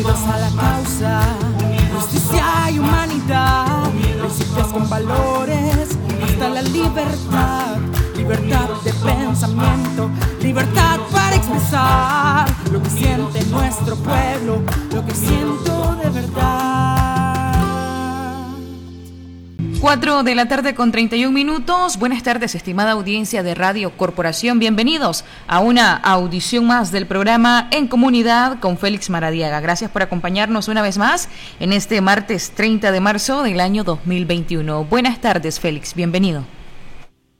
unidos a la causa, justicia y humanidad, principios con valores, hasta la libertad, libertad de pensamiento, libertad para expresar lo que siente nuestro pueblo, lo que siento de verdad. 4 de la tarde con 31 minutos. Buenas tardes, estimada audiencia de Radio Corporación. Bienvenidos a una audición más del programa En Comunidad con Félix Maradiaga. Gracias por acompañarnos una vez más en este martes 30 de marzo del año 2021. Buenas tardes, Félix. Bienvenido.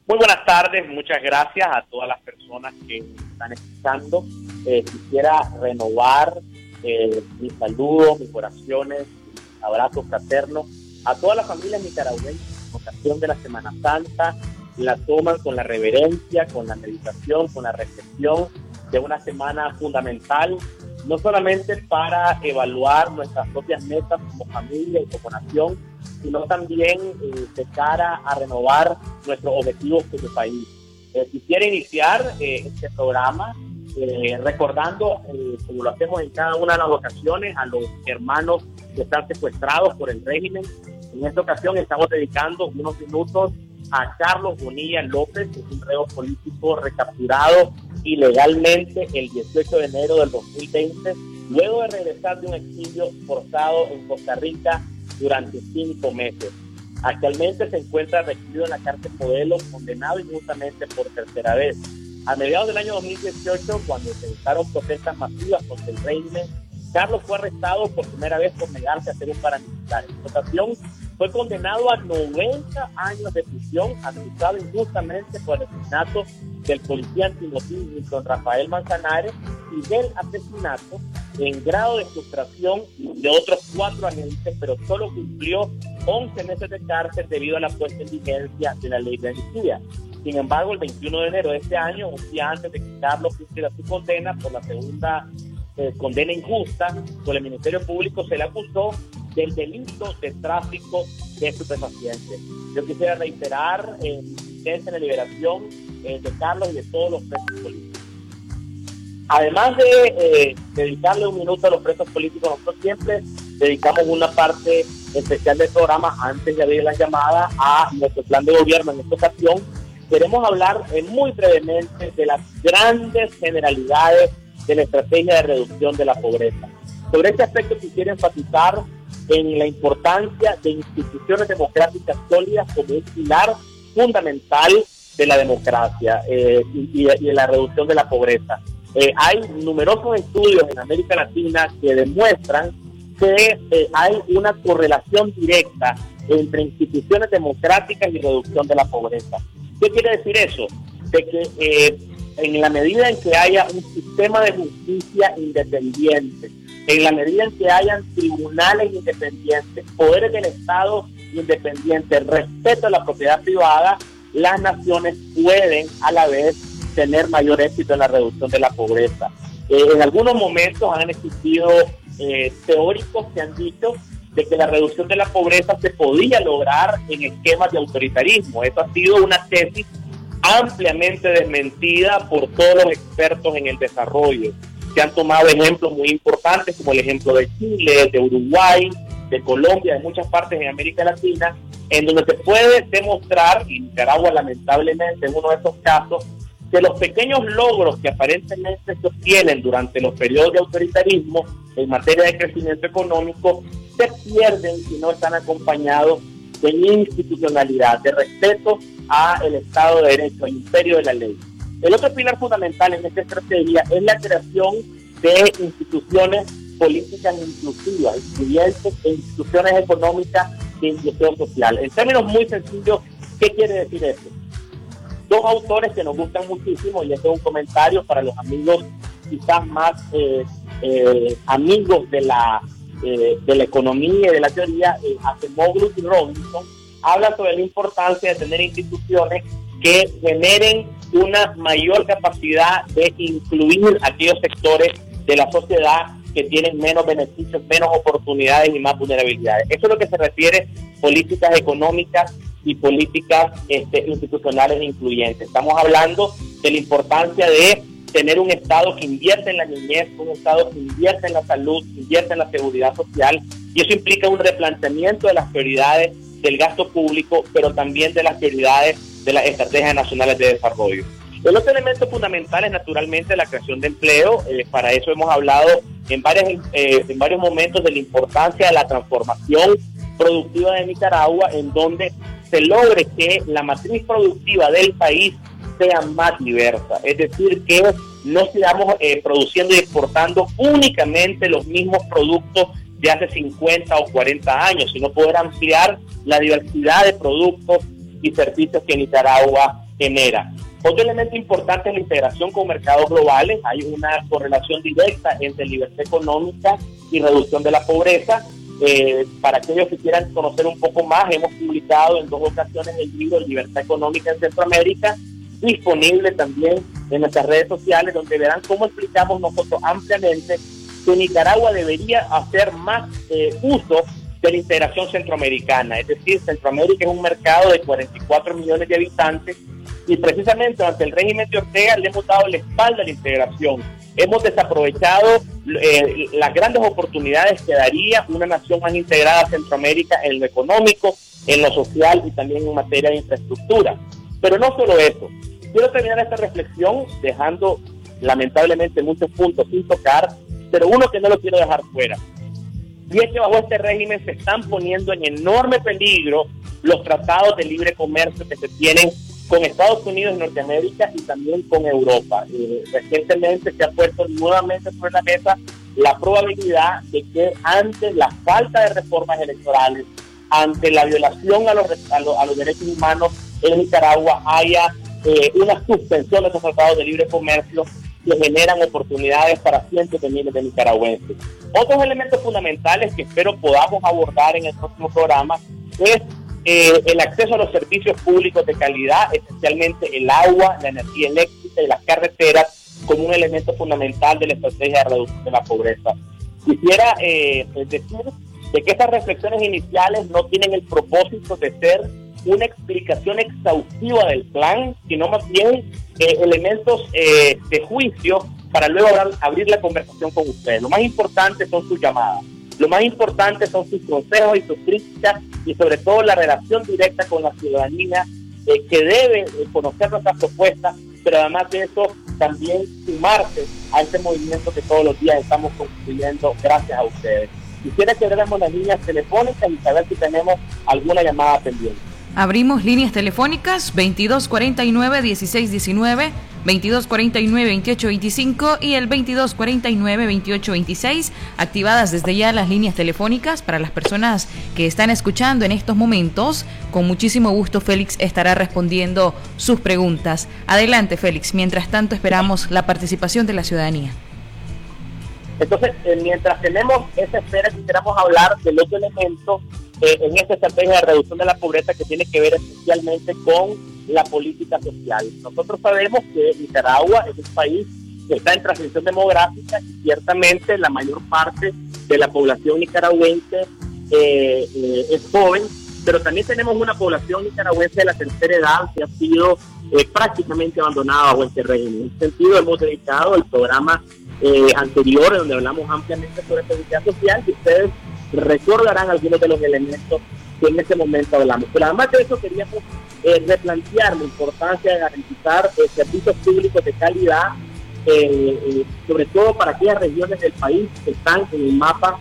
Muy buenas tardes. Muchas gracias a todas las personas que están escuchando. Eh, quisiera renovar eh, mis saludos, mis oraciones, mis abrazos fraternos a todas las familias nicaragüenses en ocasión de la Semana Santa, la toman con la reverencia, con la meditación, con la reflexión de una semana fundamental, no solamente para evaluar nuestras propias metas como familia y como nación, sino también eh, de cara a renovar nuestros objetivos como país. Eh, quisiera iniciar eh, este programa recordando, como lo hacemos en cada una de las ocasiones, a los hermanos que están secuestrados por el régimen. En esta ocasión estamos dedicando unos minutos a Carlos Bonilla López, que es un reo político recapturado ilegalmente el 18 de enero del 2020, luego de regresar de un exilio forzado en Costa Rica durante cinco meses. Actualmente se encuentra recluido en la cárcel modelo, condenado injustamente por tercera vez. A mediados del año 2018, cuando se iniciaron protestas masivas contra el régimen, Carlos fue arrestado por primera vez por negarse a ser un paramilitar. En ocasión fue condenado a 90 años de prisión, acusado injustamente por el asesinato del policía antimotín con Rafael Manzanares y del asesinato en grado de frustración de otros cuatro agentes, pero solo cumplió 11 meses de cárcel debido a la puesta en vigencia de la ley de amnistía. Sin embargo, el 21 de enero de este año, un día antes de que Carlos cumpliera su condena por la segunda eh, condena injusta, por el Ministerio Público se le acusó del delito de tráfico de estupefacientes. Yo quisiera reiterar eh, en la liberación eh, de Carlos y de todos los presos políticos. Además de eh, dedicarle un minuto a los presos políticos, nosotros siempre dedicamos una parte especial del programa antes de abrir la llamada a nuestro plan de gobierno en esta ocasión. Queremos hablar muy brevemente de las grandes generalidades de la estrategia de reducción de la pobreza. Sobre este aspecto quisiera enfatizar en la importancia de instituciones democráticas sólidas como un pilar fundamental de la democracia eh, y, de la reducción de la pobreza. Eh, hay numerosos estudios en América Latina que demuestran que eh, hay una correlación directa entre instituciones democráticas y reducción de la pobreza. ¿Qué quiere decir eso? De que en la medida en que haya un sistema de justicia independiente, en la medida en que hayan tribunales independientes, poderes del Estado independientes, respeto a la propiedad privada, las naciones pueden a la vez tener mayor éxito en la reducción de la pobreza. Eh, en algunos momentos han existido eh, teóricos que han dicho de que la reducción de la pobreza se podía lograr en esquemas de autoritarismo. Eso ha sido una tesis ampliamente desmentida por todos los expertos en el desarrollo. Se han tomado ejemplos muy importantes como el ejemplo de Chile, de Uruguay, de Colombia, de muchas partes en América Latina, en donde se puede demostrar, y Nicaragua lamentablemente es uno de esos casos, que los pequeños logros que aparentemente se obtienen durante los periodos de autoritarismo en materia de crecimiento económico se pierden si no están acompañados de institucionalidad, de respeto a el Estado de Derecho, al imperio de la ley. El otro pilar fundamental en esta estrategia es la creación de instituciones políticas inclusivas, incluyentes e instituciones económicas de inclusión social. En términos muy sencillos, ¿qué quiere decir eso? Dos autores que nos gustan muchísimo, y este es un comentario para los amigos quizás más eh, eh, amigos de la, eh, de la economía y de la teoría, eh, y Robinson, habla sobre la importancia de tener instituciones que generen una mayor capacidad de incluir aquellos sectores de la sociedad que tienen menos beneficios, menos oportunidades y más vulnerabilidades. Eso es lo que se refiere políticas económicas y políticas este, institucionales incluyentes. Estamos hablando de la importancia de tener un Estado que invierte en la niñez, un Estado que invierte en la salud, que invierte en la seguridad social, y eso implica un replanteamiento de las prioridades del gasto público, pero también de las prioridades de las estrategias nacionales de desarrollo. El otro elemento fundamental es naturalmente la creación de empleo. Eh, para eso hemos hablado en, varias, eh, en varios momentos de la importancia de la transformación productiva de Nicaragua, en donde se logre que la matriz productiva del país sea más diversa. Es decir, que no sigamos eh, produciendo y exportando únicamente los mismos productos de hace 50 o 40 años, sino poder ampliar la diversidad de productos y servicios que Nicaragua genera. Otro elemento importante es la integración con mercados globales. Hay una correlación directa entre libertad económica y reducción de la pobreza. Eh, para aquellos que quieran conocer un poco más, hemos publicado en dos ocasiones el libro Libertad Económica en Centroamérica, disponible también en nuestras redes sociales, donde verán cómo explicamos nosotros ampliamente que Nicaragua debería hacer más eh, uso de la integración centroamericana. Es decir, Centroamérica es un mercado de 44 millones de habitantes y precisamente ante el régimen de Ortega le hemos dado la espalda a la integración. Hemos desaprovechado eh, las grandes oportunidades que daría una nación más integrada a Centroamérica en lo económico, en lo social y también en materia de infraestructura. Pero no solo eso. Quiero terminar esta reflexión dejando lamentablemente muchos puntos sin tocar, pero uno que no lo quiero dejar fuera. Y es que bajo este régimen se están poniendo en enorme peligro los tratados de libre comercio que se tienen con Estados Unidos y Norteamérica y también con Europa. Eh, recientemente se ha puesto nuevamente sobre la mesa la probabilidad de que ante la falta de reformas electorales, ante la violación a los, a los, derechos humanos en Nicaragua, haya eh, una suspensión de esos tratados de libre comercio que generan oportunidades para cientos de miles de nicaragüenses. Otros elementos fundamentales que espero podamos abordar en el próximo programa es eh, el acceso a los servicios públicos de calidad, especialmente el agua, la energía eléctrica y las carreteras, como un elemento fundamental de la estrategia de reducción de la pobreza. Quisiera eh, decir de que estas reflexiones iniciales no tienen el propósito de ser una explicación exhaustiva del plan, sino más bien eh, elementos de juicio para luego abrir la conversación con ustedes. Lo más importante son sus llamadas. Lo más importante son sus consejos y sus críticas y sobre todo la relación directa con la ciudadanía eh, que debe eh, conocer nuestras propuestas, pero además de eso también sumarse a este movimiento que todos los días estamos construyendo gracias a ustedes. Quisiera que abriéramos las líneas telefónicas y saber si tenemos alguna llamada pendiente. Abrimos líneas telefónicas 2249-1619, 2249-2825 y el 2249-2826, activadas desde ya las líneas telefónicas para las personas que están escuchando en estos momentos. Con muchísimo gusto Félix estará respondiendo sus preguntas. Adelante Félix, mientras tanto esperamos la participación de la ciudadanía. Entonces, eh, mientras tenemos esa espera, quisiéramos hablar del otro elemento eh, en esta estrategia de reducción de la pobreza que tiene que ver especialmente con la política social. Nosotros sabemos que Nicaragua es un país que está en transición demográfica y ciertamente la mayor parte de la población nicaragüense eh, eh, es joven, pero también tenemos una población nicaragüense de la tercera edad que ha sido prácticamente abandonada bajo este régimen. En ese sentido hemos dedicado el programa anterior donde hablamos ampliamente sobre seguridad social y ustedes recordarán algunos de los elementos que en ese momento hablamos. Pero además de eso queríamos eh, replantear la importancia de garantizar eh, servicios públicos de calidad, eh, sobre todo para aquellas regiones del país que están en el mapa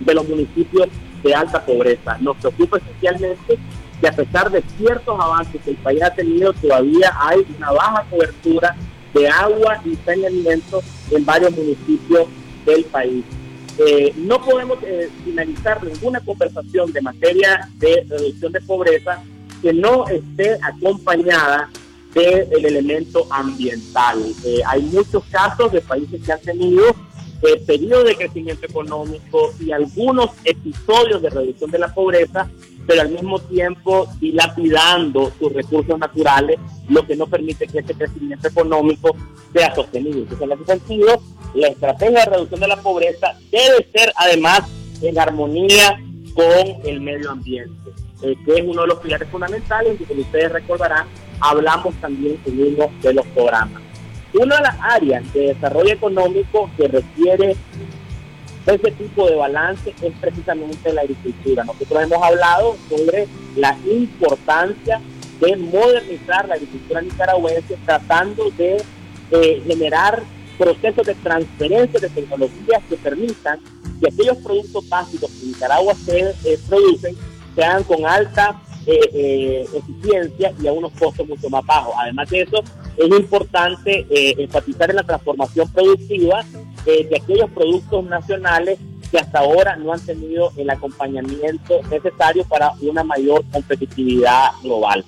de los municipios de alta pobreza. Nos preocupa especialmente que a pesar de ciertos avances que el país ha tenido, todavía hay una baja cobertura de agua y saneamiento en varios municipios del país. Eh, no podemos eh, finalizar ninguna conversación de materia de reducción de pobreza que no esté acompañada del elemento ambiental. Eh, hay muchos casos de países que han tenido periodos de crecimiento económico y algunos episodios de reducción de la pobreza, pero al mismo tiempo dilapidando sus recursos naturales, lo que no permite que ese crecimiento económico sea sostenible. Entonces, en ese sentido, la estrategia de reducción de la pobreza debe ser además en armonía con el medio ambiente, eh, que es uno de los pilares fundamentales y como ustedes recordarán, hablamos también en uno de los programas. Una de las áreas de desarrollo económico que requiere ese tipo de balance es precisamente la agricultura. Nosotros hemos hablado sobre la importancia de modernizar la agricultura nicaragüense tratando de eh, generar procesos de transferencia de tecnologías que permitan que aquellos productos básicos que Nicaragua se eh, producen sean con alta eh, eficiencia y a unos costos mucho más bajos. Además de eso, es importante enfatizar en la transformación productiva de aquellos productos nacionales que hasta ahora no han tenido el acompañamiento necesario para una mayor competitividad global.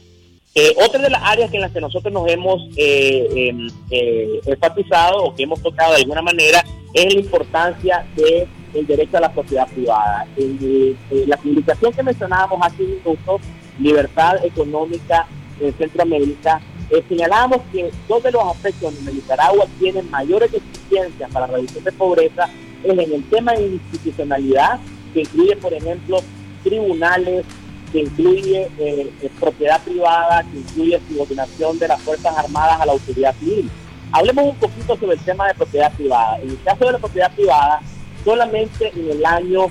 Eh, otra de las áreas en las que nosotros nos hemos eh, em, eh, enfatizado o que hemos tocado de alguna manera es la importancia del el derecho a la propiedad privada. la publicación que mencionábamos hace un minuto, Libertad Económica en Centroamérica, señalábamos que dos de los aspectos donde Nicaragua tiene mayores deficiencias para la reducción de pobreza es en el tema de institucionalidad, que incluye, por ejemplo, tribunales, que incluye eh, eh, propiedad privada, que incluye subordinación de las Fuerzas Armadas a la autoridad civil. Hablemos un poquito sobre el tema de propiedad privada. En el caso de la propiedad privada, solamente en el año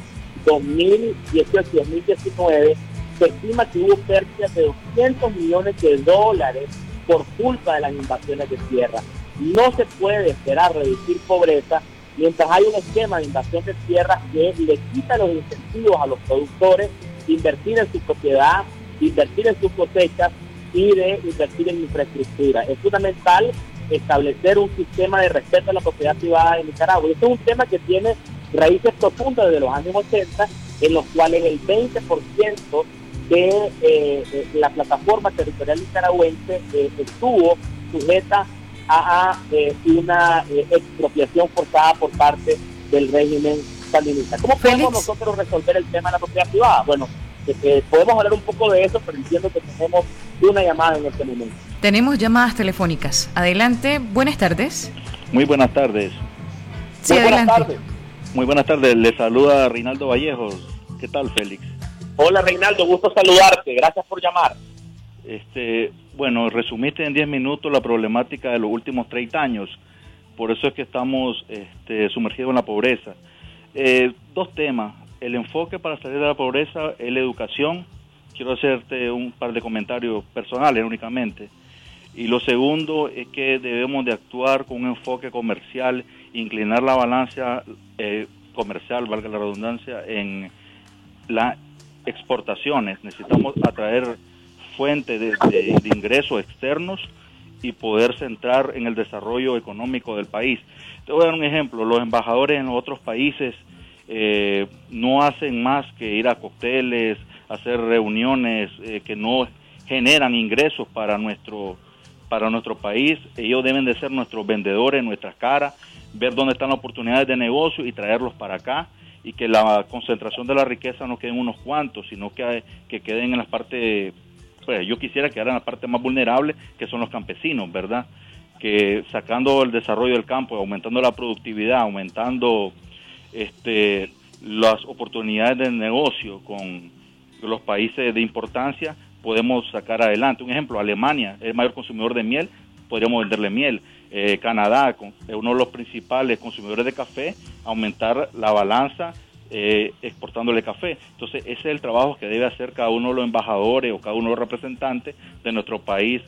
2018-2019 se estima que hubo pérdidas de 200 millones de dólares por culpa de las invasiones de tierra. No se puede esperar reducir pobreza mientras hay un esquema de invasión de tierra que le quita los incentivos a los productores invertir en su propiedad, invertir en sus cosechas y de invertir en infraestructura. Es fundamental establecer un sistema de respeto a la propiedad privada en Nicaragua. Y este es un tema que tiene raíces profundas desde los años 80, en los cuales el 20% de eh, la plataforma territorial nicaragüense eh, estuvo sujeta a, eh, una expropiación forzada por parte del régimen ¿Cómo podemos nosotros resolver el tema de la propiedad privada? Bueno, eh, podemos hablar un poco de eso, pero entiendo que tenemos una llamada en este momento. Tenemos llamadas telefónicas. Adelante, buenas tardes. Muy buenas tardes. Sí, Muy buenas tardes. Muy buenas tardes, le saluda Reinaldo Vallejos. ¿Qué tal, Félix? Hola, Reinaldo, gusto saludarte. Gracias por llamar. Este, bueno, resumiste en 10 minutos la problemática de los últimos 30 años. Por eso es que estamos este, sumergidos en la pobreza. Eh, dos temas. El enfoque para salir de la pobreza es la educación. Quiero hacerte un par de comentarios personales únicamente. Y lo segundo es que debemos de actuar con un enfoque comercial, inclinar la balanza eh, comercial, valga la redundancia, en las exportaciones. Necesitamos atraer fuentes de ingresos externos y poder centrar en el desarrollo económico del país. Te voy a dar un ejemplo, los embajadores en otros países eh, no hacen más que ir a cócteles, hacer reuniones eh, que no generan ingresos para nuestro para nuestro país, ellos deben de ser nuestros vendedores, nuestras caras, ver dónde están las oportunidades de negocio y traerlos para acá y que la concentración de la riqueza no quede en unos cuantos, sino que, que queden en las partes pues yo quisiera que en la parte más vulnerable, que son los campesinos, ¿verdad? Que sacando el desarrollo del campo, aumentando la productividad, aumentando este, las oportunidades de negocio con los países de importancia, podemos sacar adelante. Un ejemplo, Alemania el mayor consumidor de miel, podríamos venderle miel. Eh, Canadá es uno de los principales consumidores de café, aumentar la balanza eh, exportándole café. Entonces, ese es el trabajo que debe hacer cada uno de los embajadores o cada uno de los representantes de nuestro país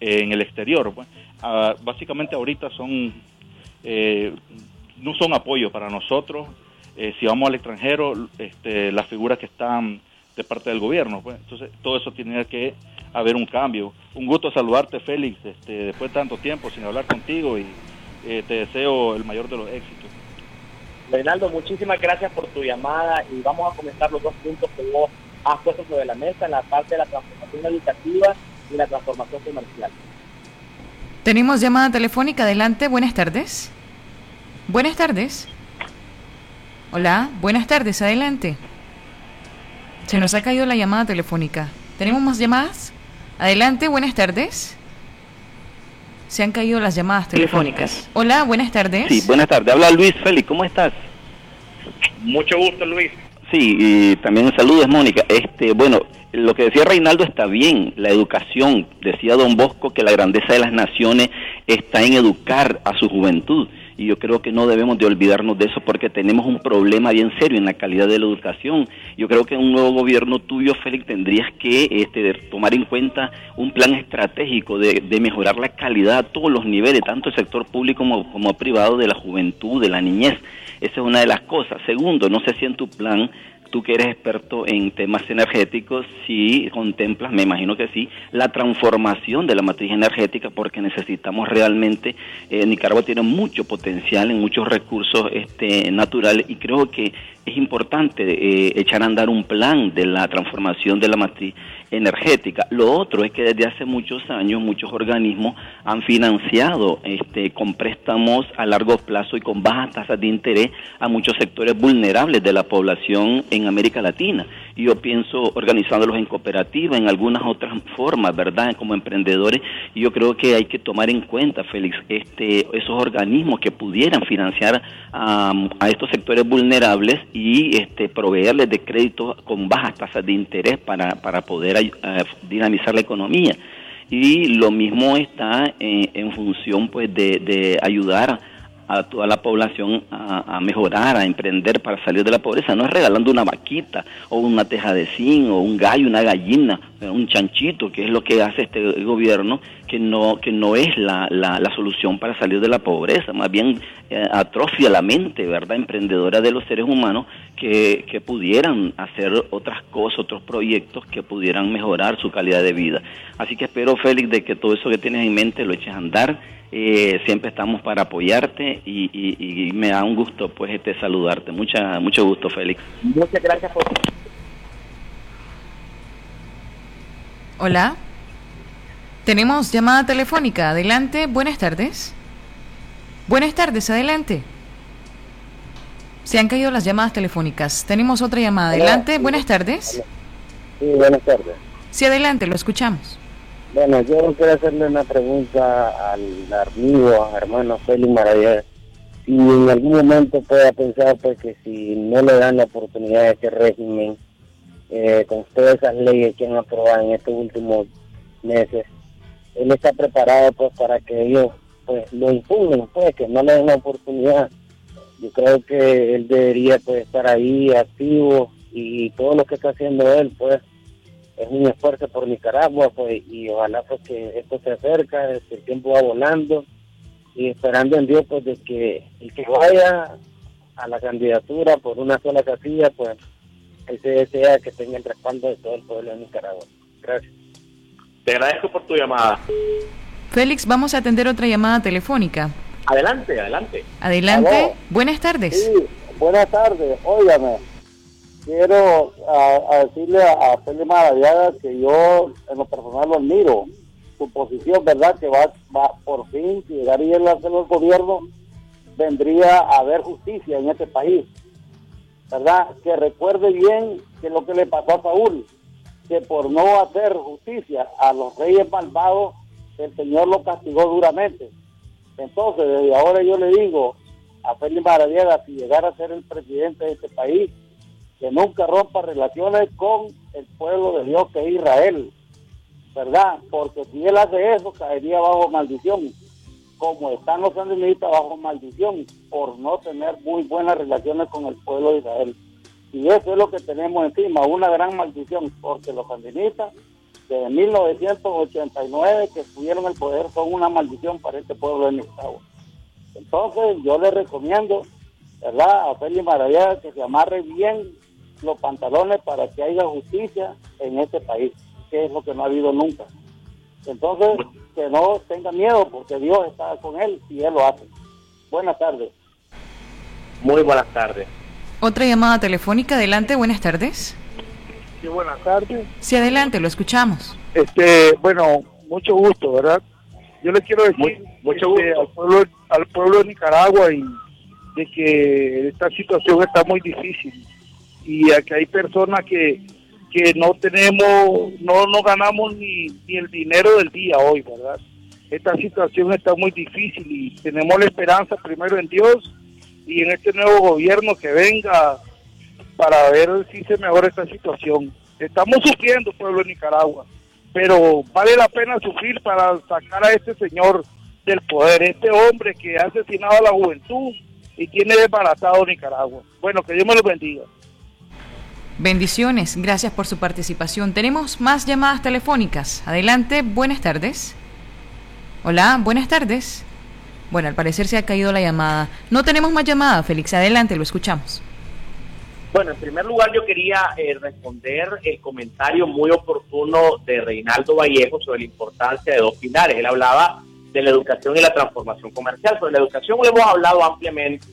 eh, en el exterior. Ah, básicamente ahorita son, eh, no son apoyo para nosotros. si vamos al extranjero, este, las figuras que están de parte del gobierno. Pues. Entonces, todo eso tiene que haber un cambio. Un gusto saludarte, Félix, este, después de tanto tiempo sin hablar contigo y te deseo el mayor de los éxitos. Reinaldo, muchísimas gracias por tu llamada y vamos a comentar los dos puntos que vos has puesto sobre la mesa en la parte de la transformación educativa y la transformación comercial. Tenemos llamada telefónica. Adelante, buenas tardes. Buenas tardes. Hola, buenas tardes, adelante. Se nos ha caído la llamada telefónica. ¿Tenemos más llamadas? Adelante, buenas tardes. Se han caído las llamadas telefónicas. Hola, buenas tardes. Sí, buenas tardes. Habla Luis Félix, ¿cómo estás? Mucho gusto, Luis. Sí, y también saludos, Mónica. Este, bueno, lo que decía Reinaldo está bien, la educación, decía don Bosco que la grandeza de las naciones está en educar a su juventud y yo creo que no debemos de olvidarnos de eso porque tenemos un problema bien serio en la calidad de la educación. Yo creo que un nuevo gobierno tuyo, Félix, tendrías que este, tomar en cuenta un plan estratégico de, mejorar la calidad a todos los niveles, tanto el sector público como, como privado, de la juventud, de la niñez. Esa es una de las cosas. Segundo, no sé si en tu plan tú que eres experto en temas energéticos, si contemplas, me imagino que sí, la transformación de la matriz energética, porque necesitamos realmente, eh, Nicaragua tiene mucho potencial en muchos recursos este, naturales y creo que es importante eh, echar a andar un plan de la transformación de la matriz energética. Lo otro es que desde hace muchos años muchos organismos han financiado este, con préstamos a largo plazo y con bajas tasas de interés a muchos sectores vulnerables de la población en América Latina. Yo pienso organizándolos en cooperativas, en algunas otras formas, ¿verdad? Como emprendedores. Yo creo que hay que tomar en cuenta, Félix, este, esos organismos que pudieran financiar a, estos sectores vulnerables y este, proveerles de crédito con bajas tasas de interés para, para poder dinamizar la economía. Y lo mismo está en, función pues de, de ayudar a toda la población a, mejorar, a emprender para salir de la pobreza. No es regalando una vaquita o una teja de o un gallo, una gallina, un chanchito, que es lo que hace este gobierno, que no, que no es la, la, solución para salir de la pobreza. Más bien eh, atrofia la mente, ¿verdad?, emprendedora de los seres humanos que, que pudieran hacer otras cosas, otros proyectos que pudieran mejorar su calidad de vida. Así que espero, Félix, de que todo eso que tienes en mente lo eches a andar eh, siempre estamos para apoyarte y, me da un gusto pues este saludarte. Mucha, mucho gusto, Félix. Muchas gracias por... Hola. Tenemos llamada telefónica. Adelante. Buenas tardes. Buenas tardes. Adelante. Se han caído las llamadas telefónicas. Tenemos otra llamada. Adelante. Buenas tardes. Sí, buenas tardes. Sí, adelante. Lo escuchamos. Bueno, yo quiero hacerle una pregunta al amigo, hermano Félix Maravilla. Si en algún momento pueda pensar pues que si no le dan la oportunidad a este régimen, eh, con todas esas leyes que han aprobado en estos últimos meses, él está preparado pues para que ellos pues lo impugnen, pues que no le den la oportunidad. Yo creo que él debería pues estar ahí activo y todo lo que está haciendo él pues es un esfuerzo por Nicaragua, pues, y ojalá pues que esto se acerca, el tiempo va volando, y esperando en Dios pues de que el que vaya a la candidatura por una sola casilla, pues ese desea que tenga el respaldo de todo el pueblo de Nicaragua. Gracias. Te agradezco por tu llamada. Félix, vamos a atender otra llamada telefónica. Adelante, adelante. Adelante. Buenas tardes. Sí, buenas tardes. Óigame, quiero a, decirle a, Felipe Maradiaga que yo en lo personal lo admiro. Su posición, ¿verdad? Que va, va por fin, si llegaría a hacer el gobierno, vendría a haber justicia en este país. ¿Verdad? Que recuerde bien que lo que le pasó a Saúl, que por no hacer justicia a los reyes malvados, el Señor lo castigó duramente. Entonces, desde ahora yo le digo a Felipe Maradiaga, si llegara a ser el presidente de este país, que nunca rompa relaciones con el pueblo de Dios que es Israel, ¿verdad? Porque si él hace eso, caería bajo maldición, como están los sandinistas bajo maldición, por no tener muy buenas relaciones con el pueblo de Israel. Y eso es lo que tenemos encima, una gran maldición, porque los sandinistas desde 1989 que estuvieron en el poder son una maldición para este pueblo de Nicaragua. Entonces yo le recomiendo, ¿verdad? A Félix Maravilla que se amarre bien los pantalones para que haya justicia en este país, que es lo que no ha habido nunca. Entonces, que no tenga miedo porque Dios está con él y él lo hace. Buenas tardes. Muy buenas tardes. Otra llamada telefónica, adelante, buenas tardes. Sí, buenas tardes. Sí, adelante, lo escuchamos. Este, bueno, mucho gusto, ¿verdad? Yo le quiero decir mucho este, al, pueblo, al pueblo de Nicaragua y de que esta situación está muy difícil y aquí hay personas que, que no tenemos, no, no ganamos ni, ni el dinero del día hoy, ¿verdad? Esta situación está muy difícil y tenemos la esperanza primero en Dios y en este nuevo gobierno que venga para ver si se mejora esta situación. Estamos sufriendo, pueblo de Nicaragua, pero vale la pena sufrir para sacar a este señor del poder, este hombre que ha asesinado a la juventud y tiene desbaratado Nicaragua. Bueno, que Dios me lo bendiga. Bendiciones, gracias por su participación. Tenemos más llamadas telefónicas. Adelante, buenas tardes. Hola, buenas tardes. Bueno, al parecer se ha caído la llamada. No tenemos más llamada, Félix. Adelante, lo escuchamos. Bueno, en primer lugar yo quería eh, responder el comentario muy oportuno de Reinaldo Vallejo sobre la importancia de dos pilares. Él hablaba de la educación y la transformación comercial. Sobre la educación lo hemos hablado ampliamente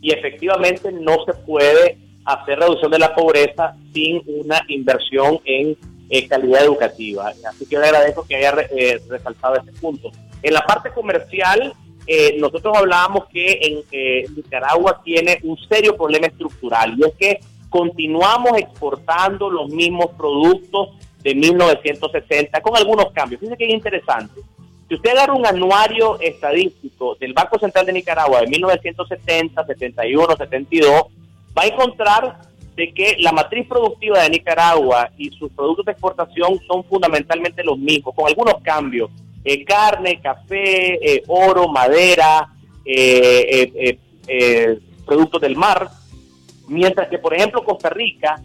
y efectivamente no se puede hacer reducción de la pobreza sin una inversión en eh, calidad educativa. Así que le agradezco que haya eh, resaltado este punto. En la parte comercial, eh, nosotros hablábamos que en Nicaragua tiene un serio problema estructural y es que continuamos exportando los mismos productos de 1960 con algunos cambios. Fíjense que es interesante. Si usted agarra un anuario estadístico del Banco Central de Nicaragua de 1970, 71, 72, va a encontrar de que la matriz productiva de Nicaragua y sus productos de exportación son fundamentalmente los mismos, con algunos cambios. Eh, carne, café, eh, oro, madera, eh, productos del mar, mientras que, por ejemplo, Costa Rica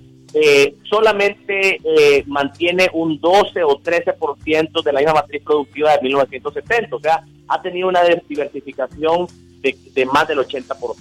solamente mantiene un 12 o 13% de la misma matriz productiva de 1970, o sea, ha tenido una diversificación de, de más del 80%.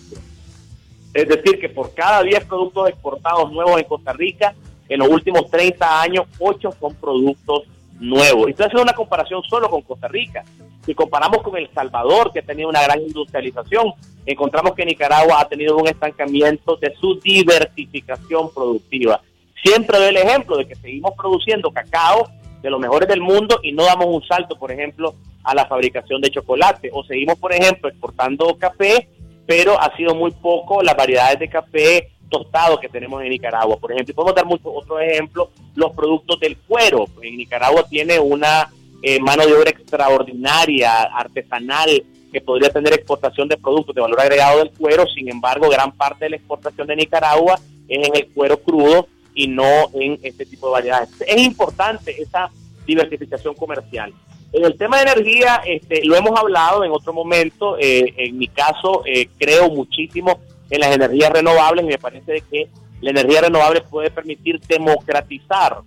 Es decir, que por cada 10 productos exportados nuevos en Costa Rica, en los últimos 30 años, 8 son productos nuevos. Estoy haciendo una comparación solo con Costa Rica. Si comparamos con El Salvador, que ha tenido una gran industrialización, encontramos que Nicaragua ha tenido un estancamiento de su diversificación productiva. Siempre doy el ejemplo de que seguimos produciendo cacao de los mejores del mundo y no damos un salto, por ejemplo, a la fabricación de chocolate. O seguimos, por ejemplo, exportando café pero ha sido muy poco las variedades de café tostado que tenemos en Nicaragua. Por ejemplo, podemos dar muchos otros ejemplos, los productos del cuero. En Nicaragua tiene una eh, mano de obra extraordinaria, artesanal, que podría tener exportación de productos de valor agregado del cuero. Sin embargo, gran parte de la exportación de Nicaragua es en el cuero crudo y no en este tipo de variedades. Es importante esa diversificación comercial. En el tema de energía, este, lo hemos hablado en otro momento. Eh, en mi caso, eh, creo muchísimo en las energías renovables y me parece que la energía renovable puede permitir democratizar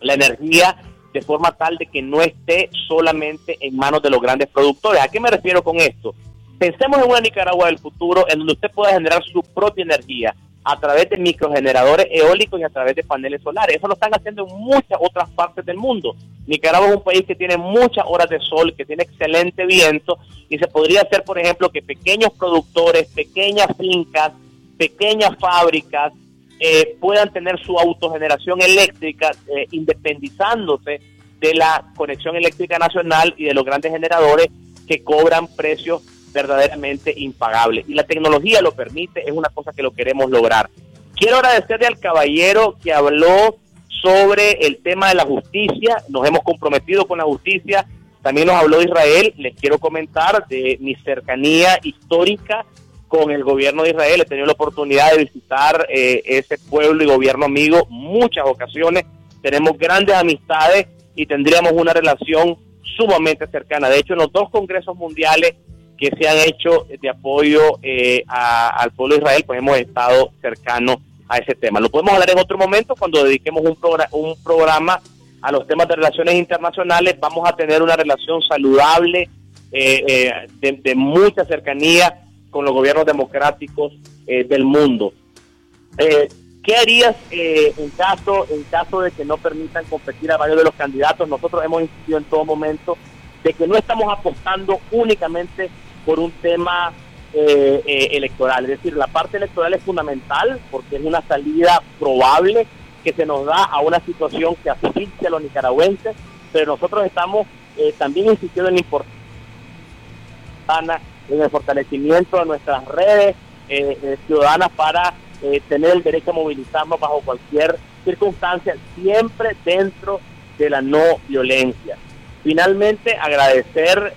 la energía de forma tal de que no esté solamente en manos de los grandes productores. ¿A qué me refiero con esto? Pensemos en una Nicaragua del futuro en donde usted pueda generar su propia energía a través de microgeneradores eólicos y a través de paneles solares. Eso lo están haciendo en muchas otras partes del mundo. Nicaragua es un país que tiene muchas horas de sol, que tiene excelente viento y se podría hacer, por ejemplo, que pequeños productores, pequeñas fincas, pequeñas fábricas eh, puedan tener su autogeneración eléctrica eh, independizándose de la conexión eléctrica nacional y de los grandes generadores que cobran precios verdaderamente impagable. Y la tecnología lo permite, es una cosa que lo queremos lograr. Quiero agradecerle al caballero que habló sobre el tema de la justicia. Nos hemos comprometido con la justicia. También nos habló de Israel. Les quiero comentar de mi cercanía histórica con el gobierno de Israel. He tenido la oportunidad de visitar eh, ese pueblo y gobierno amigo muchas ocasiones. Tenemos grandes amistades y tendríamos una relación sumamente cercana. De hecho, en los dos congresos mundiales que se han hecho de apoyo eh, al pueblo de Israel, pues hemos estado cercanos a ese tema. Lo podemos hablar en otro momento cuando dediquemos un, un programa a los temas de relaciones internacionales. Vamos a tener una relación saludable, eh, eh, de, mucha cercanía con los gobiernos democráticos del mundo. ¿Qué harías en caso en caso de que no permitan competir a varios de los candidatos? Nosotros hemos insistido en todo momento de que no estamos apostando únicamente por un tema eh, eh, electoral. Es decir, la parte electoral es fundamental porque es una salida probable que se nos da a una situación que asfixia a los nicaragüenses, pero nosotros estamos eh, también insistiendo en la en el fortalecimiento de nuestras redes ciudadanas para tener el derecho a movilizarnos bajo cualquier circunstancia, siempre dentro de la no violencia. Finalmente, agradecer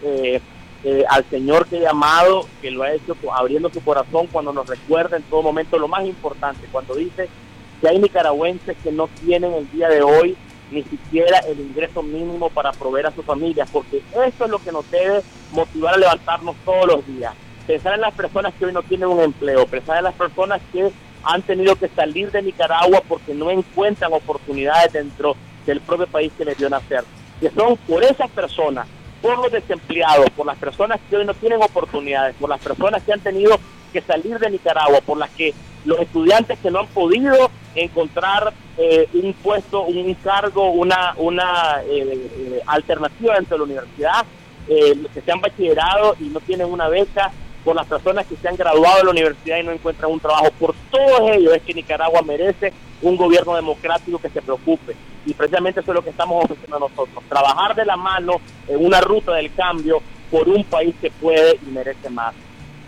eh, al Señor que ha llamado, que lo ha hecho abriendo su corazón cuando nos recuerda en todo momento lo más importante, cuando dice porque hay nicaragüenses que no tienen el día de hoy ni siquiera el ingreso mínimo para proveer a sus familias, porque eso es lo que nos debe motivar a levantarnos todos los días. Pensar en las personas que hoy no tienen un empleo, pensar en las personas que han tenido que salir de Nicaragua porque no encuentran oportunidades dentro del propio país que les dio nacer. Que son por esas personas, por los desempleados, por las personas que hoy no tienen oportunidades, por las personas que han tenido que salir de Nicaragua, por las que los estudiantes que no han podido encontrar eh, un puesto, un cargo, una, una eh, eh, alternativa dentro de la universidad, los que se han bachillerado y no tienen una beca, por las personas que se han graduado de la universidad y no encuentran un trabajo, por todos ellos es que Nicaragua merece un gobierno democrático que se preocupe. Y precisamente eso es lo que estamos ofreciendo nosotros, trabajar de la mano en una ruta del cambio por un país que puede y merece más.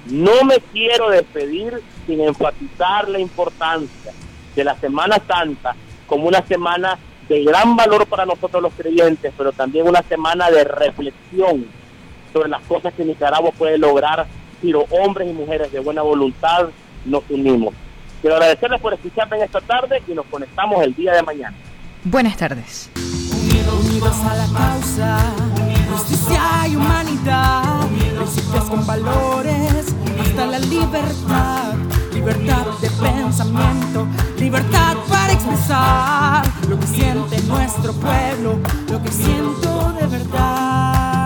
No me quiero despedir sin enfatizar la importancia de la Semana Santa como una semana de gran valor para nosotros los creyentes, pero también una semana de reflexión sobre las cosas que Nicaragua puede lograr los hombres y mujeres de buena voluntad nos unimos. Quiero agradecerles por escucharme en esta tarde y nos conectamos el día de mañana. Buenas tardes. Unidos a la causa, justicia y humanidad, principios con valores hasta la libertad, libertad de pensamiento, libertad para expresar lo que siente nuestro pueblo, lo que siento de verdad.